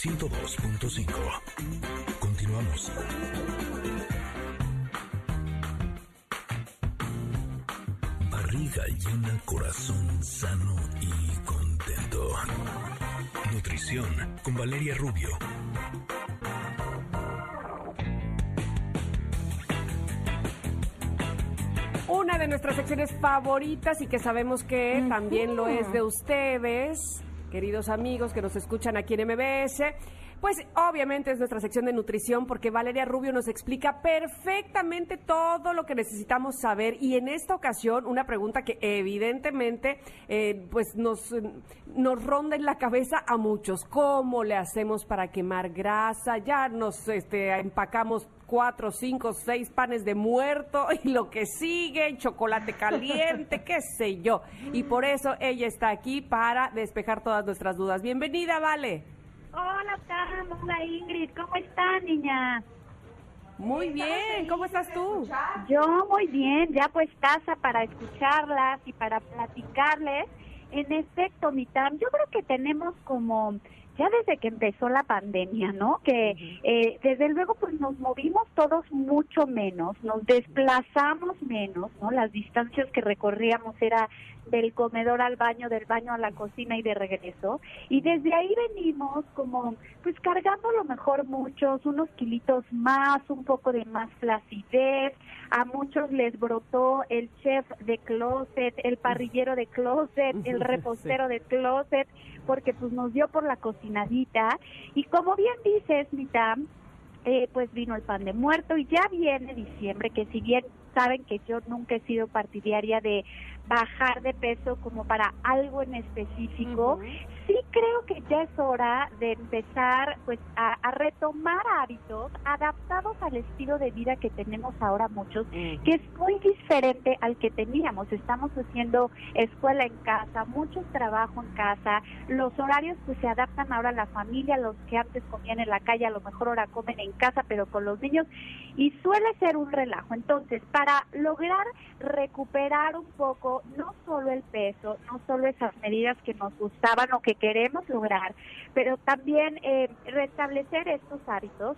102.5. Continuamos. Barriga llena, corazón sano y contento. Nutrición con Valeria Rubio. Una de nuestras secciones favoritas y que sabemos que también lo es de ustedes, queridos amigos que nos escuchan aquí en MBS. Pues obviamente es nuestra sección de nutrición porque Valeria Rubio nos explica perfectamente todo lo que necesitamos saber y en esta ocasión una pregunta que evidentemente eh, pues nos, nos ronda en la cabeza a muchos. ¿Cómo le hacemos para quemar grasa? Ya nos este, empacamos cuatro, cinco, seis panes de muerto y lo que sigue, chocolate caliente, qué sé yo. Y por eso ella está aquí para despejar todas nuestras dudas. Bienvenida, Vale. Hola, Tam. Hola, Ingrid. ¿Cómo están, niña? Muy bien. ¿Cómo estás tú? Yo muy bien. Ya pues casa para escucharlas y para platicarles. En efecto, mi Tam, yo creo que tenemos como ya desde que empezó la pandemia, ¿no? Que eh, desde luego pues nos movimos todos mucho menos, nos desplazamos menos, ¿no? Las distancias que recorríamos era del comedor al baño, del baño a la cocina y de regreso. Y desde ahí venimos como, pues cargando a lo mejor muchos, unos kilitos más, un poco de más flacidez. A muchos les brotó el chef de closet, el parrillero de closet, el repostero de closet, porque pues nos dio por la cocinadita. Y como bien dices, Mitam, eh, pues vino el pan de muerto y ya viene diciembre, que si bien saben que yo nunca he sido partidaria de bajar de peso como para algo en específico, sí creo que ya es hora de empezar pues a, retomar hábitos adaptados al estilo de vida que tenemos ahora muchos, que es muy diferente al que teníamos. Estamos haciendo escuela en casa, mucho trabajo en casa, los horarios pues se adaptan ahora a la familia, los que antes comían en la calle a lo mejor ahora comen en casa, pero con los niños y suele ser un relajo. Entonces, para lograr recuperar un poco no solo el peso, no solo esas medidas que nos gustaban o que queremos lograr, pero también eh, restablecer estos hábitos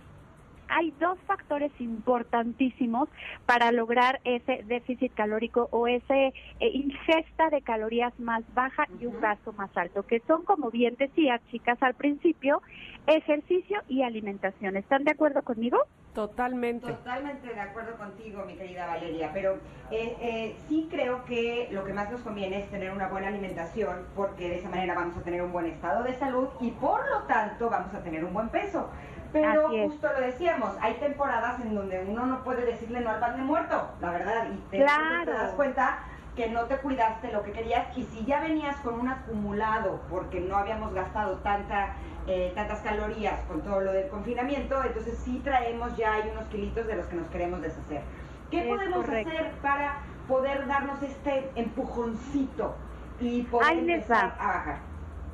hay dos factores importantísimos para lograr ese déficit calórico o ese eh, ingesta de calorías más baja y un gasto más alto, que son, como bien decía, chicas, al principio, ejercicio y alimentación. ¿Están de acuerdo conmigo? Totalmente. Totalmente de acuerdo contigo, mi querida Valeria, pero eh, eh, sí creo que lo que más nos conviene es tener una buena alimentación porque de esa manera vamos a tener un buen estado de salud y por lo tanto vamos a tener un buen peso. Pero justo lo decíamos, hay temporadas en donde uno no puede decirle no al pan de muerto, la verdad, y te, te das cuenta que no te cuidaste lo que querías y si ya venías con un acumulado porque no habíamos gastado tanta eh, tantas calorías con todo lo del confinamiento, entonces sí traemos ya hay unos kilitos de los que nos queremos deshacer. ¿Qué podemos hacer para poder darnos este empujoncito y poder empezar a bajar?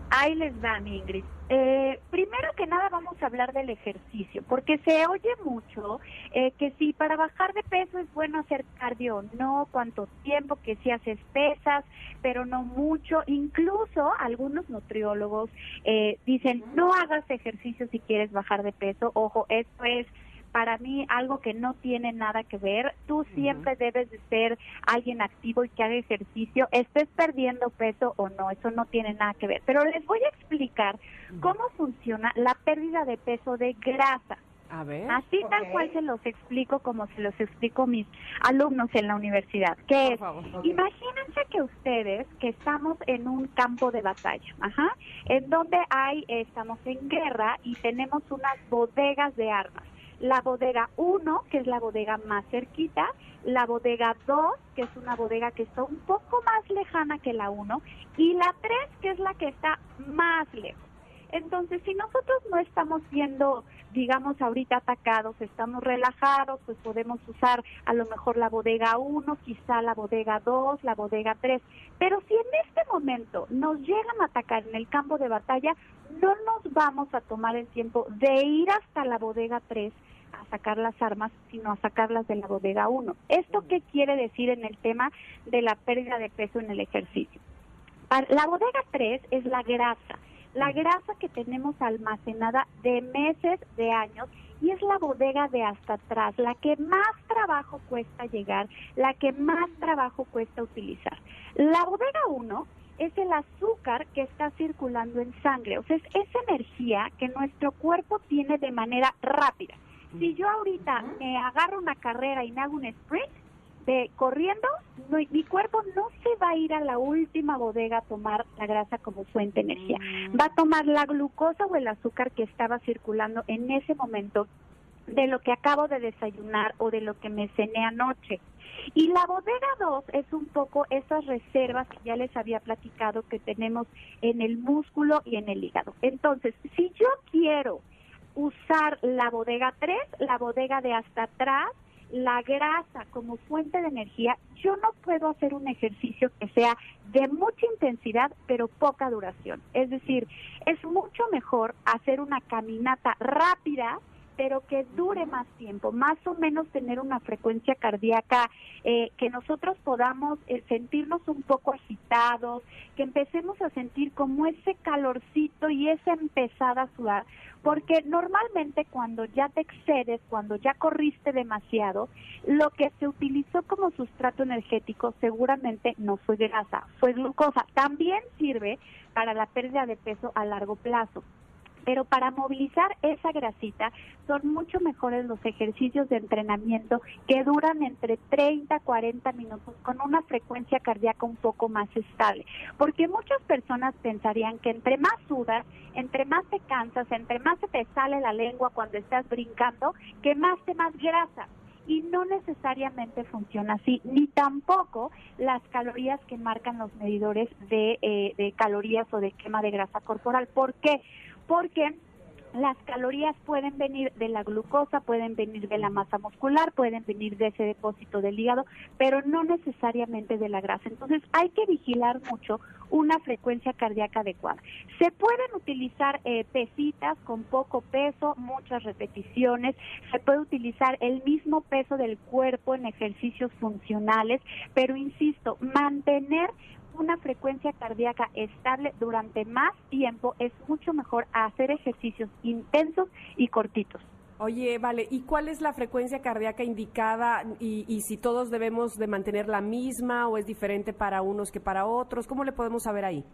Ahí les va, Ingrid. Eh, primero que nada vamos a hablar del ejercicio, porque se oye mucho eh, que si para bajar de peso es bueno hacer cardio, no cuánto tiempo, que si haces pesas, pero no mucho. Incluso algunos nutriólogos eh, dicen no hagas ejercicio si quieres bajar de peso. Ojo, esto es para mí algo que no tiene nada que ver. Tú siempre debes de ser alguien activo y que haga ejercicio, estés perdiendo peso o no, eso no tiene nada que ver. Pero les voy a explicar cómo funciona la pérdida de peso de grasa. A ver. Así tal cual se los explico como se los explico mis alumnos en la universidad. Que es, imagínense que ustedes, que estamos en un campo de batalla, ajá, en donde hay, estamos en guerra y tenemos unas bodegas de armas la bodega 1, que es la bodega más cerquita, la bodega 2, que es una bodega que está un poco más lejana que la 1, y la 3, que es la que está más lejos. Entonces, si nosotros no estamos siendo, digamos, ahorita atacados, estamos relajados, pues podemos usar a lo mejor la bodega 1, quizá la bodega 2, la bodega 3. Pero si en este momento nos llegan a atacar en el campo de batalla, no nos vamos a tomar el tiempo de ir hasta la bodega 3 a sacar las armas, sino a sacarlas de la bodega 1. ¿Esto qué quiere decir en el tema de la pérdida de peso en el ejercicio? La bodega 3 es la grasa. la grasa que tenemos almacenada de meses, de años, y es la bodega de hasta atrás, la que más trabajo cuesta llegar, la que más trabajo cuesta utilizar. La bodega 1 es el azúcar que está circulando en sangre, o sea, es esa energía que nuestro cuerpo tiene de manera rápida. Si yo ahorita me agarro una carrera y me hago un sprint, de corriendo, mi cuerpo no se va a ir a la última bodega a tomar la grasa como fuente de energía. Va a tomar la glucosa o el azúcar que estaba circulando en ese momento de lo que acabo de desayunar o de lo que me cené anoche. Y la bodega 2 es un poco esas reservas que ya les había platicado que tenemos en el músculo y en el hígado. Entonces, si yo quiero usar la bodega 3, la bodega de hasta atrás, la grasa como fuente de energía, yo no puedo hacer un ejercicio que sea de mucha intensidad pero poca duración. Es decir, es mucho mejor hacer una caminata rápida pero que dure más tiempo, más o menos tener una frecuencia cardíaca eh, que nosotros podamos eh, sentirnos un poco agitados, que empecemos a sentir como ese calorcito y esa empezada a sudar, porque normalmente cuando ya te excedes, cuando ya corriste demasiado, lo que se utilizó como sustrato energético seguramente no fue grasa, fue glucosa. También sirve para la pérdida de peso a largo plazo pero para movilizar esa grasita son mucho mejores los ejercicios de entrenamiento que duran entre 30 a 40 minutos con una frecuencia cardíaca un poco más estable, porque muchas personas pensarían que entre más sudas, entre más te cansas, entre más se te sale la lengua cuando estás brincando, que más te más grasa y no necesariamente funciona así, ni tampoco las calorías que marcan los medidores de, eh, de calorías o de quema de grasa corporal. ¿Por qué? Porque las calorías pueden venir de la glucosa, pueden venir de la masa muscular, pueden venir de ese depósito del hígado, pero no necesariamente de la grasa. Entonces hay que vigilar mucho una frecuencia cardíaca adecuada. Se pueden utilizar eh, pesitas con poco peso, muchas repeticiones, se puede utilizar el mismo peso del cuerpo en ejercicios funcionales, pero insisto, mantener una frecuencia cardíaca estable durante más tiempo es mucho mejor hacer ejercicios intensos y cortitos. Oye, vale, ¿y cuál es la frecuencia cardíaca indicada y, y, si todos debemos de mantener la misma o es diferente para unos que para otros? ¿Cómo le podemos saber ahí?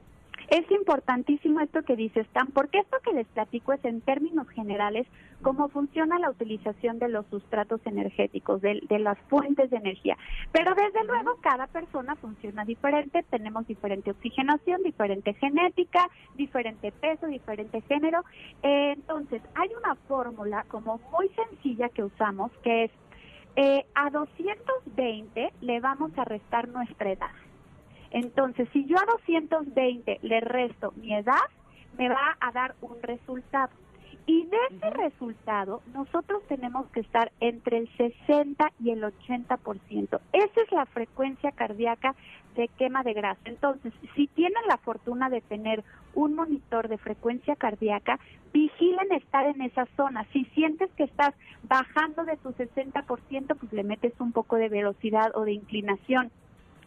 Es importantísimo esto que dices, Stan, porque esto que les platico es en términos generales cómo funciona la utilización de los sustratos energéticos, de, las fuentes de energía. Pero desde luego cada persona funciona diferente, tenemos diferente oxigenación, diferente genética, diferente peso, diferente género. entonces, hay una fórmula como muy sencilla que usamos que es eh, a 220 le vamos a restar nuestra edad. Entonces, si yo a 220 le resto mi edad, me va a dar un resultado. Y de ese resultado, nosotros tenemos que estar entre el 60 y el 80%. Esa es la frecuencia cardíaca de quema de grasa. Entonces, si tienen la fortuna de tener un monitor de frecuencia cardíaca, vigilen estar en esa zona. Si sientes que estás bajando de tu 60%, pues le metes un poco de velocidad o de inclinación.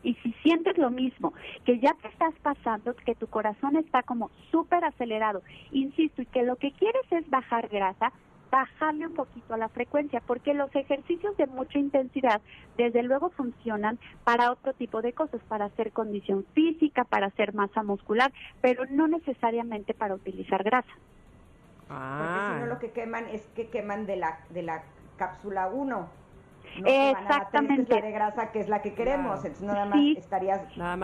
Y si sientes lo mismo, que ya te estás pasando, que tu corazón está como súper acelerado, insisto, y que lo que quieres es bajar grasa, bajarle un poquito a la frecuencia, porque los ejercicios de mucha intensidad, desde luego, funcionan para otro tipo de cosas, para hacer condición física, para hacer masa muscular, pero no necesariamente para utilizar grasa. Ah. Porque si no lo que queman es que queman de la, de la cápsula 1 Exactamente. la de grasa que es la que queremos, entonces nada más estarías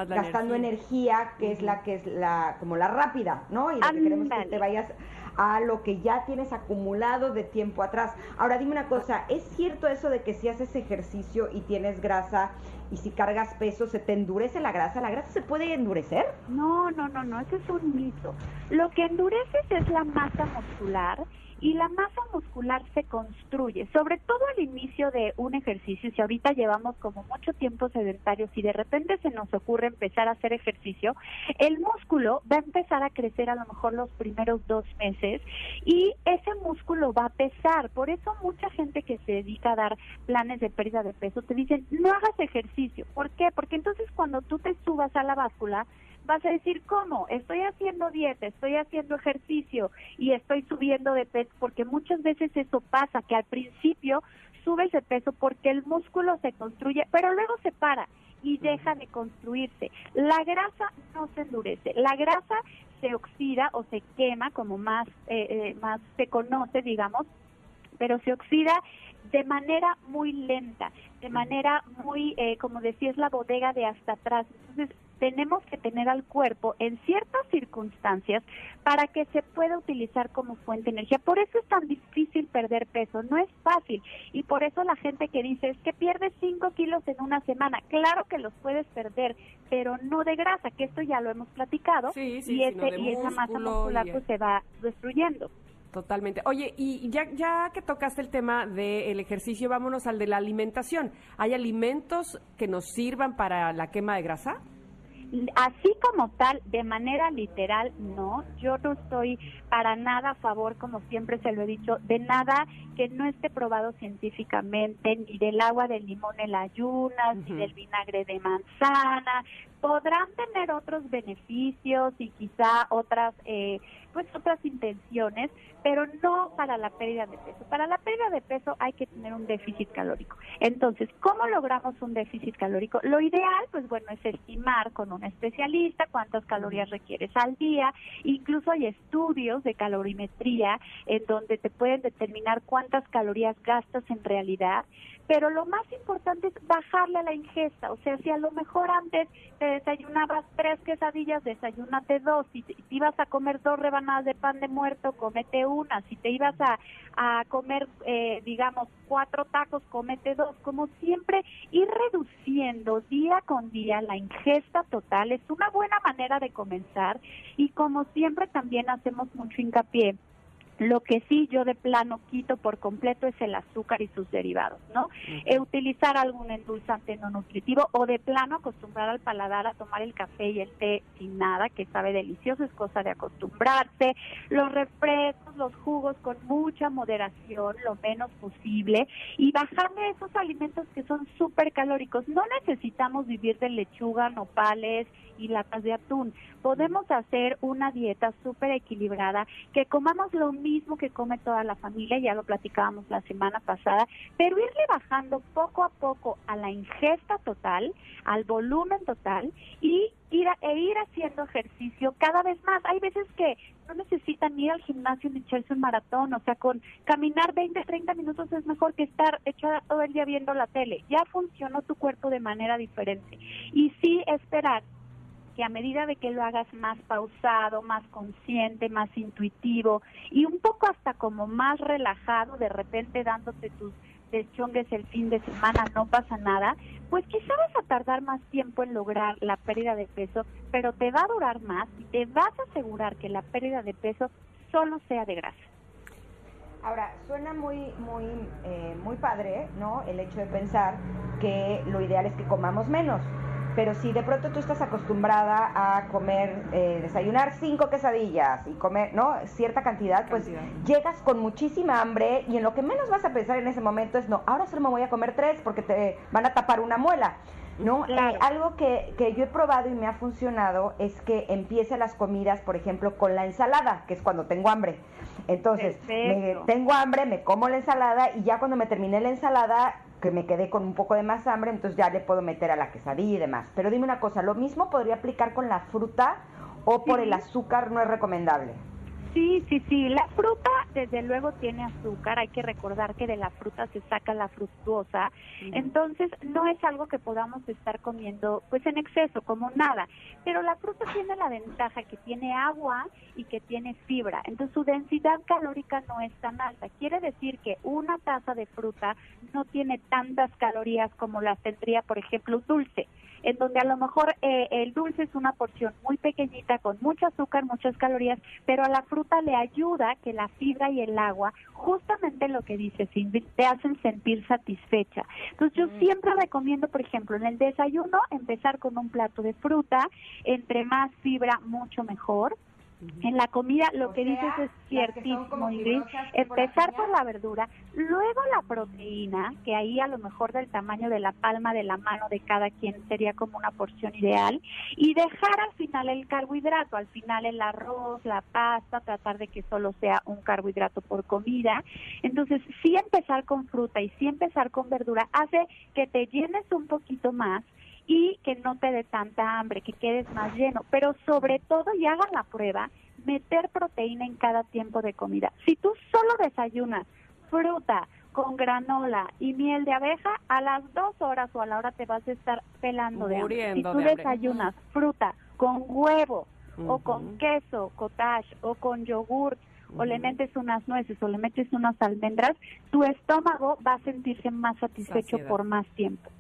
gastando energía. que es la que es la como la rápida, ¿no? Y lo que queremos es que te vayas a lo que ya tienes acumulado de tiempo atrás. Ahora dime una cosa, ¿es cierto eso de que si haces ejercicio y tienes grasa y si cargas peso se te endurece la grasa? ¿La grasa se puede endurecer? No, no, no, no, ese es un mito. Lo que endureces es la masa muscular y la masa muscular se construye, sobre todo al inicio de un ejercicio, si ahorita llevamos como mucho tiempo sedentarios y de repente se nos ocurre empezar a hacer ejercicio, el músculo va a empezar a crecer a lo mejor los primeros dos meses y ese músculo va a pesar, por eso mucha gente que se dedica a dar planes de pérdida de peso te dicen no hagas ejercicio, ¿por qué? Porque entonces cuando tú te subas a la báscula, vas a decir, ¿cómo? Estoy haciendo dieta, estoy haciendo ejercicio y estoy subiendo de peso, porque muchas veces eso pasa, que al principio subes de peso porque el músculo se construye, pero luego se para y deja de construirse. La grasa no se endurece, la grasa se oxida o se quema, como más, eh, eh, más se conoce, digamos, pero se oxida de manera muy lenta, de manera muy, eh, como decías, la bodega de hasta atrás. Entonces, tenemos que tener al cuerpo en ciertas circunstancias para que se pueda utilizar como fuente de energía. Por eso es tan difícil perder peso, no es fácil. Y por eso la gente que dice es que pierdes 5 kilos en una semana, claro que los puedes perder, pero no de grasa, que esto ya lo hemos platicado, y, ese, y esa masa muscular pues, se va destruyendo. Totalmente. Oye, y ya, ya que tocaste el tema del ejercicio, vámonos al de la alimentación. ¿Hay alimentos que nos sirvan para la quema de grasa? Así como tal, de manera literal, no. Yo no estoy para nada a favor, como siempre se lo he dicho, de nada que no esté probado científicamente, ni del agua de limón en ayunas, ni del vinagre de manzana. Podrán tener otros beneficios y quizá otras, eh, pues otras intenciones, pero no para la pérdida de peso. Para la pérdida de peso hay que tener un déficit calórico. Entonces, ¿cómo logramos un déficit calórico? Lo ideal, pues bueno, es estimar con un especialista cuántas calorías requieres al día. Incluso hay estudios de calorimetría en donde te pueden determinar cuántas calorías gastas en realidad pero lo más importante es bajarle a la ingesta, o sea, si a lo mejor antes te desayunabas tres quesadillas, desayúnate dos, si te, ibas a comer dos rebanadas de pan de muerto, comete una, si te ibas a, a comer, eh, digamos, cuatro tacos, comete dos, como siempre, ir reduciendo día con día la ingesta total es una buena manera de comenzar y como siempre también hacemos mucho hincapié lo que sí yo de plano quito por completo es el azúcar y sus derivados, ¿no? utilizar algún endulzante no nutritivo o de plano acostumbrar al paladar a tomar el café y el té sin nada, que sabe delicioso, es cosa de acostumbrarse. Los refrescos, los jugos con mucha moderación, lo menos posible y bajarle esos alimentos que son súper calóricos. No necesitamos vivir de lechuga, nopales y latas de atún. Podemos hacer una dieta súper equilibrada, que comamos lo mismo que come toda la familia, ya lo platicábamos la semana pasada, pero irle bajando poco a poco a la ingesta total, al volumen total y ir e ir haciendo ejercicio cada vez más. Hay veces que no necesitan ir al gimnasio ni echarse un maratón, o sea, con caminar 20, 30 minutos es mejor que estar echada todo el día viendo la tele. Ya funcionó tu cuerpo de manera diferente. Y sí esperar a medida de que lo hagas más pausado, más consciente, más intuitivo y un poco hasta como más relajado, de repente dándote tus deschongues el fin de semana, no pasa nada, pues quizás vas a tardar más tiempo en lograr la pérdida de peso, pero te va a durar más y te vas a asegurar que la pérdida de peso solo sea de grasa. Ahora, suena muy, muy, eh, muy padre, ¿no? El hecho de pensar que lo ideal es que comamos menos pero si de pronto tú estás acostumbrada a comer, eh, desayunar cinco quesadillas y comer, ¿no? Cierta cantidad, pues llegas con muchísima hambre y en lo que menos vas a pensar en ese momento es, no, ahora solo me voy a comer tres porque te van a tapar una muela. ¿no? Eh, algo que, que, yo he probado y me ha funcionado es que empiece las comidas, por ejemplo, con la ensalada, que es cuando tengo hambre. Entonces, me, tengo hambre, me como la ensalada y ya cuando me terminé la ensalada, que me quedé con un poco de más hambre, entonces ya le puedo meter a la quesadilla y demás. Pero dime una cosa, ¿lo mismo podría aplicar con la fruta o por el azúcar no es recomendable? Sí, sí, sí. La fruta, desde luego, tiene azúcar. Hay que recordar que de la fruta se saca la fructuosa. Entonces, no es algo que podamos estar comiendo, pues, en exceso, como nada. Pero la fruta tiene la ventaja que tiene agua y que tiene fibra. Entonces, su densidad calórica no es tan alta. Quiere decir que una taza de fruta no tiene tantas calorías como las tendría, por ejemplo, un dulce en donde a lo mejor eh, el dulce es una porción muy pequeñita con mucho azúcar, muchas calorías, pero a la fruta le ayuda que la fibra y el agua, justamente lo que dice Cindy, te hacen sentir satisfecha. Entonces yo mm. siempre recomiendo, por ejemplo, en el desayuno empezar con un plato de fruta, entre más fibra, mucho mejor En la comida, lo que dices es ciertísimo, Ingrid. Empezar por la verdura, luego la proteína, que ahí a lo mejor del tamaño de la palma de la mano de cada quien sería como una porción ideal, y dejar al final el carbohidrato, al final el arroz, la pasta, tratar de que solo sea un carbohidrato por comida. Entonces, sí empezar con fruta y sí empezar con verdura hace que te llenes un poquito más y que no te dé tanta hambre, que quedes más lleno, pero sobre todo, y hagan la prueba, meter proteína en cada tiempo de comida. Si tú solo desayunas fruta con granola y miel de abeja, a las dos horas o a la hora te vas a estar pelando de hambre. Si tú desayunas fruta con huevo o con queso, cottage o con yogur, o le metes unas nueces o le metes unas almendras, tu estómago va a sentirse más satisfecho por más tiempo.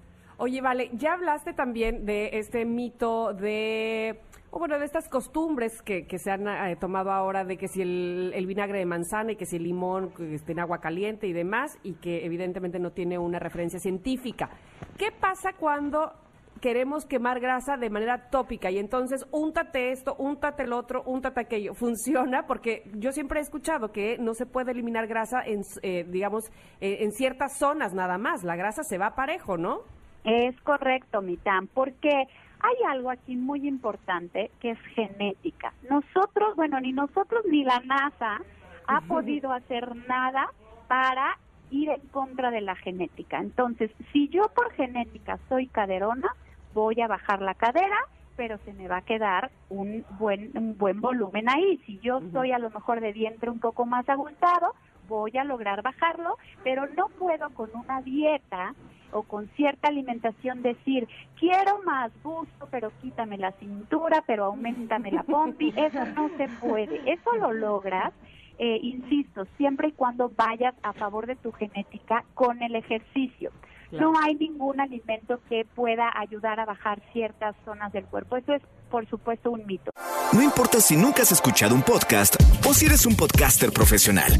Oye, vale, ya hablaste también de este mito de, o bueno, de estas costumbres que, que se han eh, tomado ahora de que si el, vinagre de manzana y que si el limón esté en agua caliente y demás, y que evidentemente no tiene una referencia científica. ¿Qué pasa cuando queremos quemar grasa de manera tópica y entonces úntate esto, úntate el otro, úntate aquello. Funciona porque yo siempre he escuchado que no se puede eliminar grasa en, eh, digamos, eh, en ciertas zonas nada más. La grasa se va parejo, ¿no? Es correcto, Mitam, porque hay algo aquí muy importante que es genética. Nosotros, bueno, ni nosotros ni la NASA ha podido hacer nada para ir en contra de la genética. Entonces, si yo por genética soy caderona, voy a bajar la cadera, pero se me va a quedar un buen un buen volumen ahí. Si yo soy a lo mejor de vientre un poco más agustado, voy a lograr bajarlo, pero no puedo con una dieta o con cierta alimentación decir, quiero más gusto, pero quítame la cintura, pero aumentame la pompi, eso no se puede. Eso lo logras, eh, insisto, siempre y cuando vayas a favor de tu genética con el ejercicio. No hay ningún alimento que pueda ayudar a bajar ciertas zonas del cuerpo. Eso es, por supuesto, un mito. No importa si nunca has escuchado un podcast o si eres un podcaster profesional.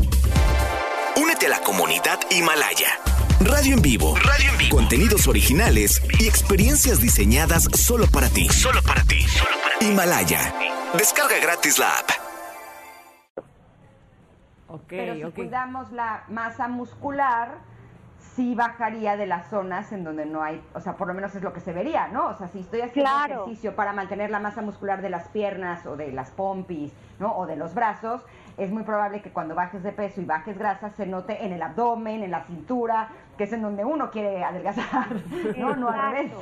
Únete a la comunidad Himalaya. Radio en vivo. Radio en vivo. Contenidos originales y experiencias diseñadas solo para ti. Solo para ti. Himalaya. Descarga gratis la app. Pero si cuidamos la masa muscular, sí bajaría de las zonas en donde no hay, o sea, por lo menos es lo que se vería, ¿no? O sea, si estoy haciendo ejercicio para mantener la masa muscular de las piernas o de las pompis, ¿no? O de los brazos, es muy probable que cuando bajes de peso y bajes grasa se note en el abdomen, en la cintura, que es en donde uno quiere adelgazar, no, no al revés.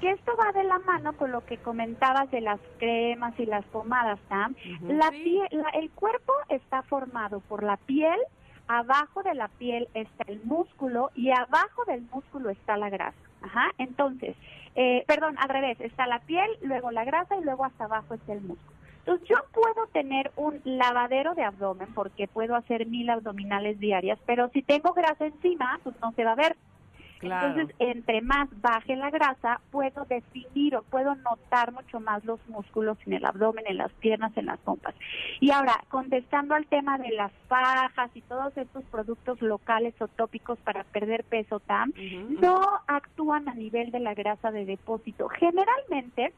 Que esto va de la mano con lo que comentabas de las cremas y las pomadas, Sam. la piel, el cuerpo está formado por la piel, abajo de la piel está el músculo y abajo del músculo está la grasa. Ajá, entonces, eh, perdón, al revés, está la piel, luego la grasa y luego hasta abajo está el músculo. Entonces yo puedo tener un lavadero de abdomen porque puedo hacer mil abdominales diarias, pero si tengo grasa encima, pues no se va a ver. Entonces, entre más baje la grasa, puedo definir o puedo notar mucho más los músculos en el abdomen, en las piernas, en las pompas. Y ahora, contestando al tema de las fajas y todos estos productos locales o tópicos para perder peso TAM, no actúan a nivel de la grasa de depósito. Generalmente,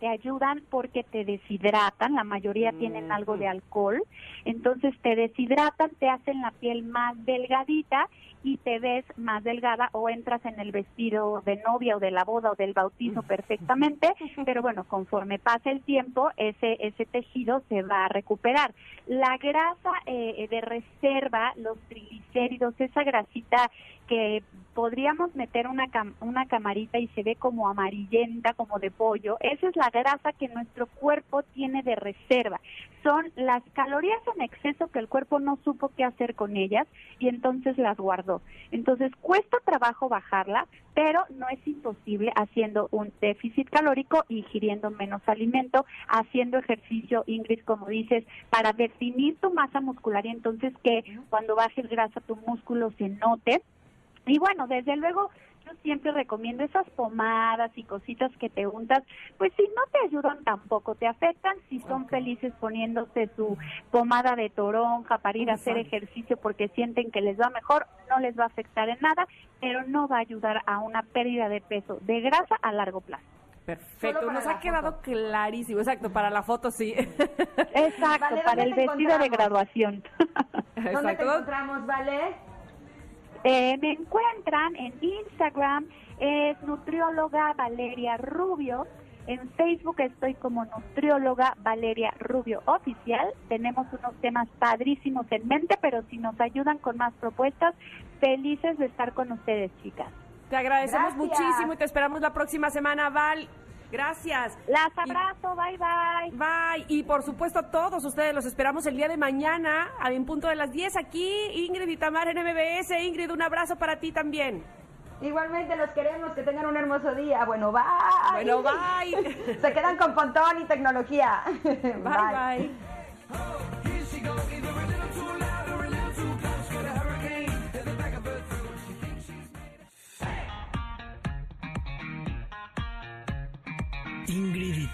te ayudan porque te deshidratan, la mayoría tienen algo de alcohol, entonces te deshidratan, te hacen la piel más delgadita y te ves más delgada o entras en el vestido de novia o de la boda o del bautizo perfectamente, pero bueno, conforme pasa el tiempo, ese, ese tejido se va a recuperar. La grasa eh, de reserva, los triglicéridos, esa grasita que podríamos meter una, una camarita y se ve como amarillenta, como de pollo, esa es la grasa que nuestro cuerpo tiene de reserva. Son las calorías en exceso que el cuerpo no supo qué hacer con ellas y entonces las guardó. Entonces cuesta trabajo bajarla, pero no es imposible haciendo un déficit calórico, ingiriendo menos alimento, haciendo ejercicio, Ingrid, como dices, para definir tu masa muscular y entonces que cuando bajes grasa tu músculo se note y bueno, desde luego yo siempre recomiendo esas pomadas y cositas que te untas, pues si no te ayudan tampoco, te afectan si son felices poniéndose su pomada de toronja para ir a hacer ejercicio porque sienten que les va mejor, no les va a afectar en nada, pero no va a ayudar a una pérdida de peso, de grasa a largo plazo. Perfecto, nos ha quedado clarísimo. Exacto, para la foto sí. Exacto, para el vestido de graduación. ¿Dónde te encontramos, Vale? Eh, me encuentran en Instagram, es nutrióloga Valeria Rubio. En Facebook estoy como nutrióloga Valeria Rubio Oficial. Tenemos unos temas padrísimos en mente, pero si nos ayudan con más propuestas, felices de estar con ustedes, chicas. Te agradecemos muchísimo y te esperamos la próxima semana, Val. Gracias. Las abrazo, bye bye. Bye. Y por supuesto a todos ustedes los esperamos el día de mañana a en punto de las 10 aquí. Ingrid y Tamar en MBS. Ingrid, un abrazo para ti también. Igualmente los queremos, que tengan un hermoso día. Bueno, bye. Bueno, bye. Se quedan con Pontón y tecnología. bye. bye.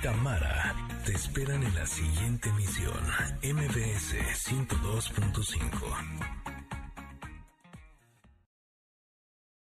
Tamara te esperan en la siguiente emisión, MBS 102.5.